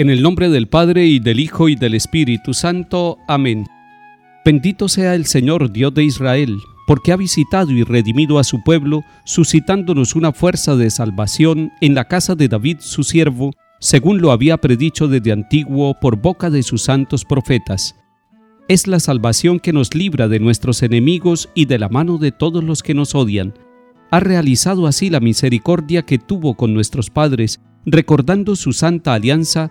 En el nombre del Padre y del Hijo y del Espíritu Santo. Amén. Bendito sea el Señor Dios de Israel, porque ha visitado y redimido a su pueblo, suscitándonos una fuerza de salvación en la casa de David su siervo, según lo había predicho desde antiguo por boca de sus santos profetas. Es la salvación que nos libra de nuestros enemigos y de la mano de todos los que nos odian. Ha realizado así la misericordia que tuvo con nuestros padres, recordando su santa alianza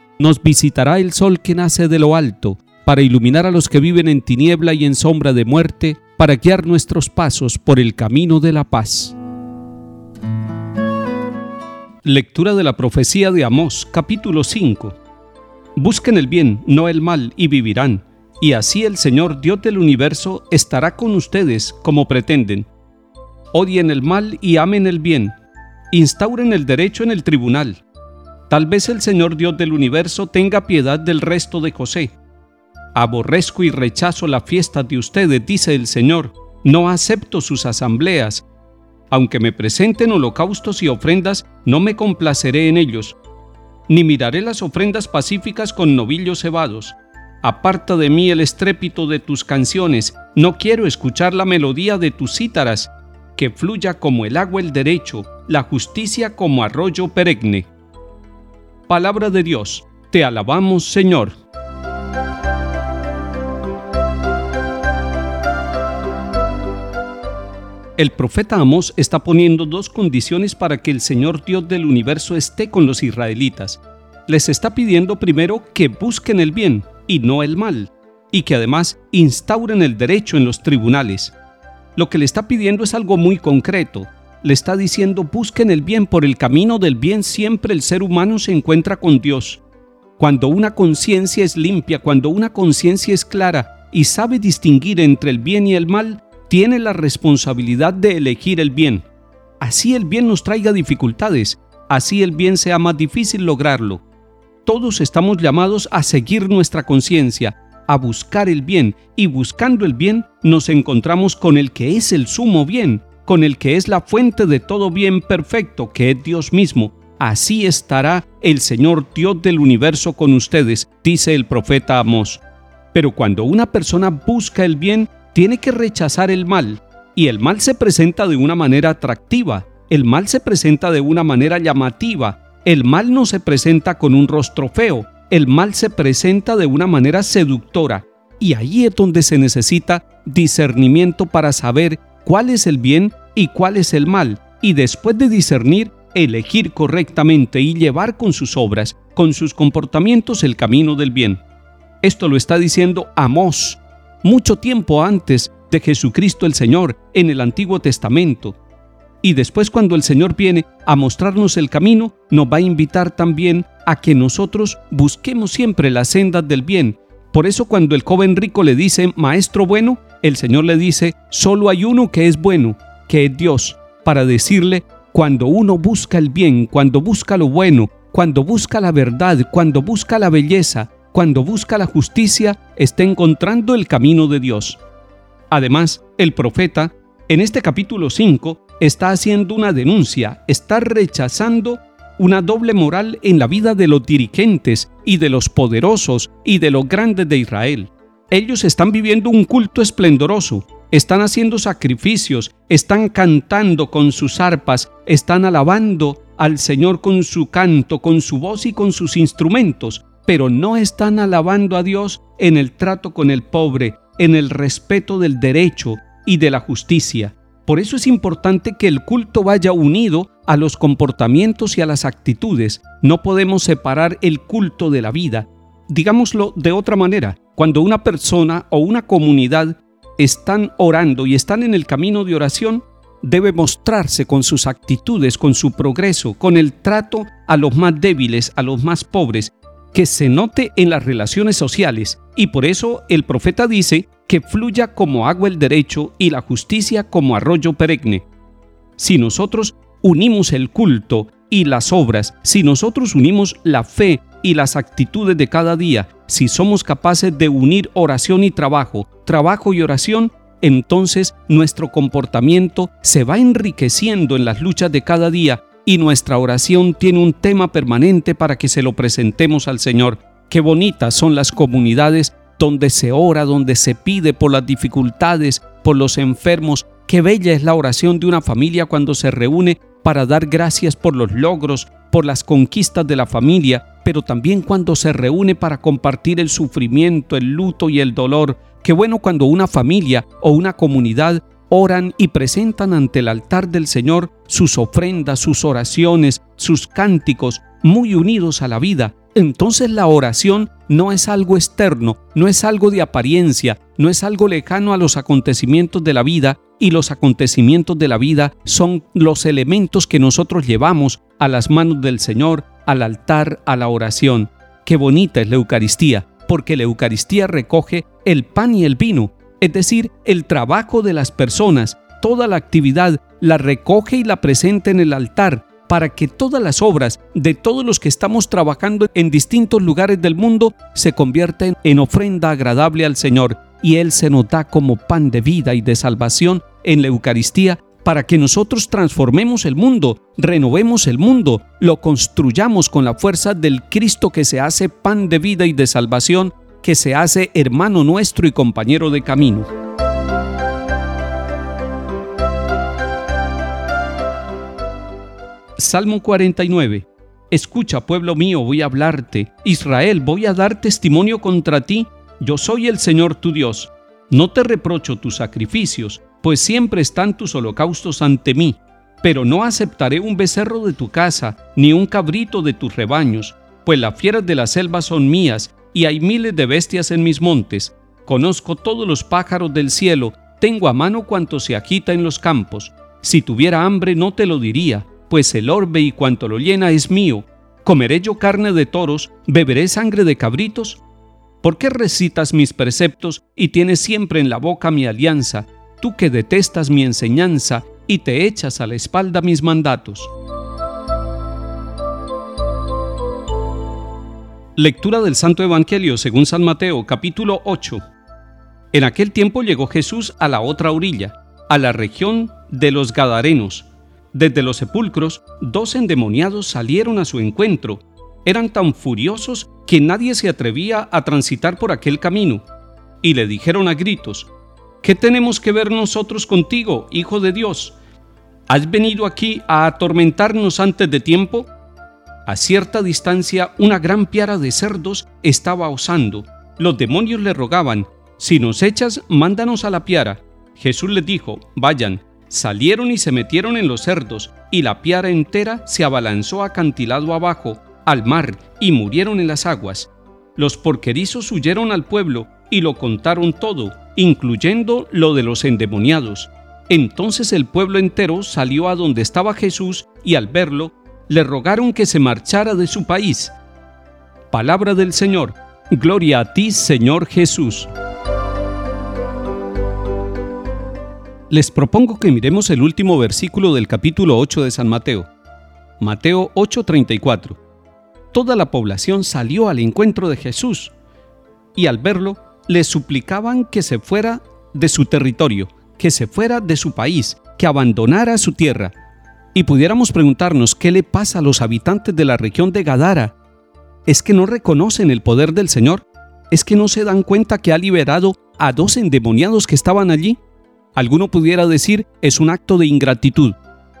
nos visitará el sol que nace de lo alto, para iluminar a los que viven en tiniebla y en sombra de muerte, para guiar nuestros pasos por el camino de la paz. Lectura de la profecía de Amós, capítulo 5. Busquen el bien, no el mal, y vivirán, y así el Señor Dios del universo estará con ustedes como pretenden. Odien el mal y amen el bien, instauren el derecho en el tribunal, Tal vez el Señor Dios del universo tenga piedad del resto de José. Aborrezco y rechazo la fiesta de ustedes, dice el Señor. No acepto sus asambleas. Aunque me presenten holocaustos y ofrendas, no me complaceré en ellos. Ni miraré las ofrendas pacíficas con novillos cebados. Aparta de mí el estrépito de tus canciones. No quiero escuchar la melodía de tus cítaras. Que fluya como el agua el derecho, la justicia como arroyo perenne palabra de Dios. Te alabamos, Señor. El profeta Amós está poniendo dos condiciones para que el Señor Dios del universo esté con los israelitas. Les está pidiendo primero que busquen el bien y no el mal, y que además instauren el derecho en los tribunales. Lo que le está pidiendo es algo muy concreto, le está diciendo busquen el bien, por el camino del bien siempre el ser humano se encuentra con Dios. Cuando una conciencia es limpia, cuando una conciencia es clara y sabe distinguir entre el bien y el mal, tiene la responsabilidad de elegir el bien. Así el bien nos traiga dificultades, así el bien sea más difícil lograrlo. Todos estamos llamados a seguir nuestra conciencia, a buscar el bien, y buscando el bien nos encontramos con el que es el sumo bien, con el que es la fuente de todo bien perfecto, que es Dios mismo. Así estará el Señor Dios del universo con ustedes, dice el profeta Amós. Pero cuando una persona busca el bien, tiene que rechazar el mal, y el mal se presenta de una manera atractiva, el mal se presenta de una manera llamativa, el mal no se presenta con un rostro feo, el mal se presenta de una manera seductora, y ahí es donde se necesita discernimiento para saber cuál es el bien y cuál es el mal, y después de discernir, elegir correctamente y llevar con sus obras, con sus comportamientos el camino del bien. Esto lo está diciendo Amós, mucho tiempo antes de Jesucristo el Señor en el Antiguo Testamento. Y después cuando el Señor viene a mostrarnos el camino, nos va a invitar también a que nosotros busquemos siempre las sendas del bien. Por eso cuando el joven rico le dice, Maestro bueno, el Señor le dice, solo hay uno que es bueno, que es Dios, para decirle, cuando uno busca el bien, cuando busca lo bueno, cuando busca la verdad, cuando busca la belleza, cuando busca la justicia, está encontrando el camino de Dios. Además, el profeta, en este capítulo 5, está haciendo una denuncia, está rechazando una doble moral en la vida de los dirigentes y de los poderosos y de los grandes de Israel. Ellos están viviendo un culto esplendoroso, están haciendo sacrificios, están cantando con sus arpas, están alabando al Señor con su canto, con su voz y con sus instrumentos, pero no están alabando a Dios en el trato con el pobre, en el respeto del derecho y de la justicia. Por eso es importante que el culto vaya unido a los comportamientos y a las actitudes. No podemos separar el culto de la vida. Digámoslo de otra manera, cuando una persona o una comunidad están orando y están en el camino de oración, debe mostrarse con sus actitudes, con su progreso, con el trato a los más débiles, a los más pobres. que se note en las relaciones sociales y por eso el profeta dice que fluya como agua el derecho y la justicia como arroyo perenne. Si nosotros unimos el culto y las obras, si nosotros unimos la fe y las actitudes de cada día, si somos capaces de unir oración y trabajo, trabajo y oración, entonces nuestro comportamiento se va enriqueciendo en las luchas de cada día y nuestra oración tiene un tema permanente para que se lo presentemos al Señor. Qué bonitas son las comunidades donde se ora, donde se pide por las dificultades, por los enfermos. Qué bella es la oración de una familia cuando se reúne para dar gracias por los logros, por las conquistas de la familia, pero también cuando se reúne para compartir el sufrimiento, el luto y el dolor. Qué bueno cuando una familia o una comunidad oran y presentan ante el altar del Señor sus ofrendas, sus oraciones, sus cánticos, muy unidos a la vida. Entonces la oración no es algo externo, no es algo de apariencia, no es algo lejano a los acontecimientos de la vida, y los acontecimientos de la vida son los elementos que nosotros llevamos a las manos del Señor, al altar, a la oración. Qué bonita es la Eucaristía, porque la Eucaristía recoge el pan y el vino, es decir, el trabajo de las personas, toda la actividad, la recoge y la presenta en el altar para que todas las obras de todos los que estamos trabajando en distintos lugares del mundo se convierten en ofrenda agradable al Señor y Él se nos da como pan de vida y de salvación en la Eucaristía para que nosotros transformemos el mundo, renovemos el mundo, lo construyamos con la fuerza del Cristo que se hace pan de vida y de salvación que se hace hermano nuestro y compañero de camino. Salmo 49. Escucha, pueblo mío, voy a hablarte. Israel, voy a dar testimonio contra ti. Yo soy el Señor tu Dios. No te reprocho tus sacrificios, pues siempre están tus holocaustos ante mí. Pero no aceptaré un becerro de tu casa, ni un cabrito de tus rebaños, pues las fieras de la selva son mías, y hay miles de bestias en mis montes. Conozco todos los pájaros del cielo, tengo a mano cuanto se agita en los campos. Si tuviera hambre no te lo diría, pues el orbe y cuanto lo llena es mío. ¿Comeré yo carne de toros? ¿Beberé sangre de cabritos? ¿Por qué recitas mis preceptos y tienes siempre en la boca mi alianza, tú que detestas mi enseñanza y te echas a la espalda mis mandatos? Lectura del Santo Evangelio según San Mateo capítulo 8. En aquel tiempo llegó Jesús a la otra orilla, a la región de los Gadarenos. Desde los sepulcros, dos endemoniados salieron a su encuentro. Eran tan furiosos que nadie se atrevía a transitar por aquel camino. Y le dijeron a gritos, ¿qué tenemos que ver nosotros contigo, Hijo de Dios? ¿Has venido aquí a atormentarnos antes de tiempo? A cierta distancia una gran piara de cerdos estaba osando. Los demonios le rogaban, si nos echas, mándanos a la piara. Jesús les dijo, vayan. Salieron y se metieron en los cerdos, y la piara entera se abalanzó acantilado abajo, al mar, y murieron en las aguas. Los porquerizos huyeron al pueblo y lo contaron todo, incluyendo lo de los endemoniados. Entonces el pueblo entero salió a donde estaba Jesús y al verlo le rogaron que se marchara de su país. Palabra del Señor. Gloria a ti, Señor Jesús. Les propongo que miremos el último versículo del capítulo 8 de San Mateo. Mateo 8:34. Toda la población salió al encuentro de Jesús y al verlo le suplicaban que se fuera de su territorio, que se fuera de su país, que abandonara su tierra y pudiéramos preguntarnos qué le pasa a los habitantes de la región de Gadara. ¿Es que no reconocen el poder del Señor? ¿Es que no se dan cuenta que ha liberado a dos endemoniados que estaban allí? Alguno pudiera decir es un acto de ingratitud.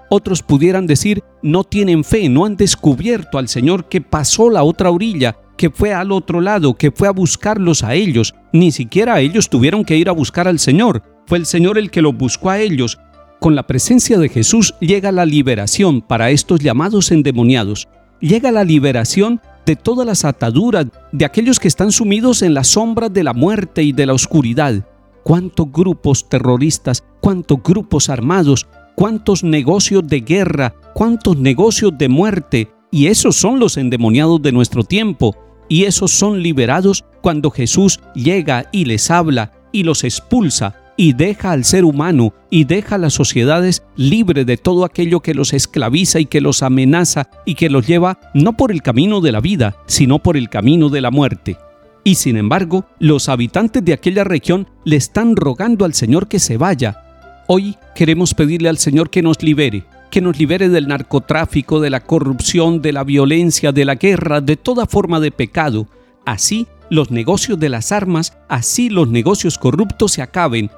Otros pudieran decir no tienen fe, no han descubierto al Señor que pasó la otra orilla, que fue al otro lado, que fue a buscarlos a ellos. Ni siquiera ellos tuvieron que ir a buscar al Señor. Fue el Señor el que los buscó a ellos con la presencia de Jesús llega la liberación para estos llamados endemoniados. Llega la liberación de todas las ataduras de aquellos que están sumidos en las sombras de la muerte y de la oscuridad. Cuántos grupos terroristas, cuántos grupos armados, cuántos negocios de guerra, cuántos negocios de muerte. Y esos son los endemoniados de nuestro tiempo. Y esos son liberados cuando Jesús llega y les habla y los expulsa y deja al ser humano y deja a las sociedades libre de todo aquello que los esclaviza y que los amenaza y que los lleva no por el camino de la vida, sino por el camino de la muerte. Y sin embargo, los habitantes de aquella región le están rogando al Señor que se vaya. Hoy queremos pedirle al Señor que nos libere, que nos libere del narcotráfico, de la corrupción, de la violencia, de la guerra, de toda forma de pecado. Así los negocios de las armas, así los negocios corruptos se acaben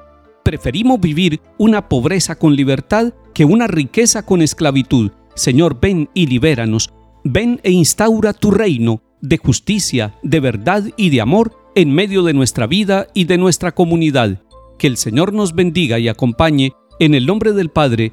Preferimos vivir una pobreza con libertad que una riqueza con esclavitud. Señor, ven y libéranos. Ven e instaura tu reino de justicia, de verdad y de amor en medio de nuestra vida y de nuestra comunidad. Que el Señor nos bendiga y acompañe en el nombre del Padre,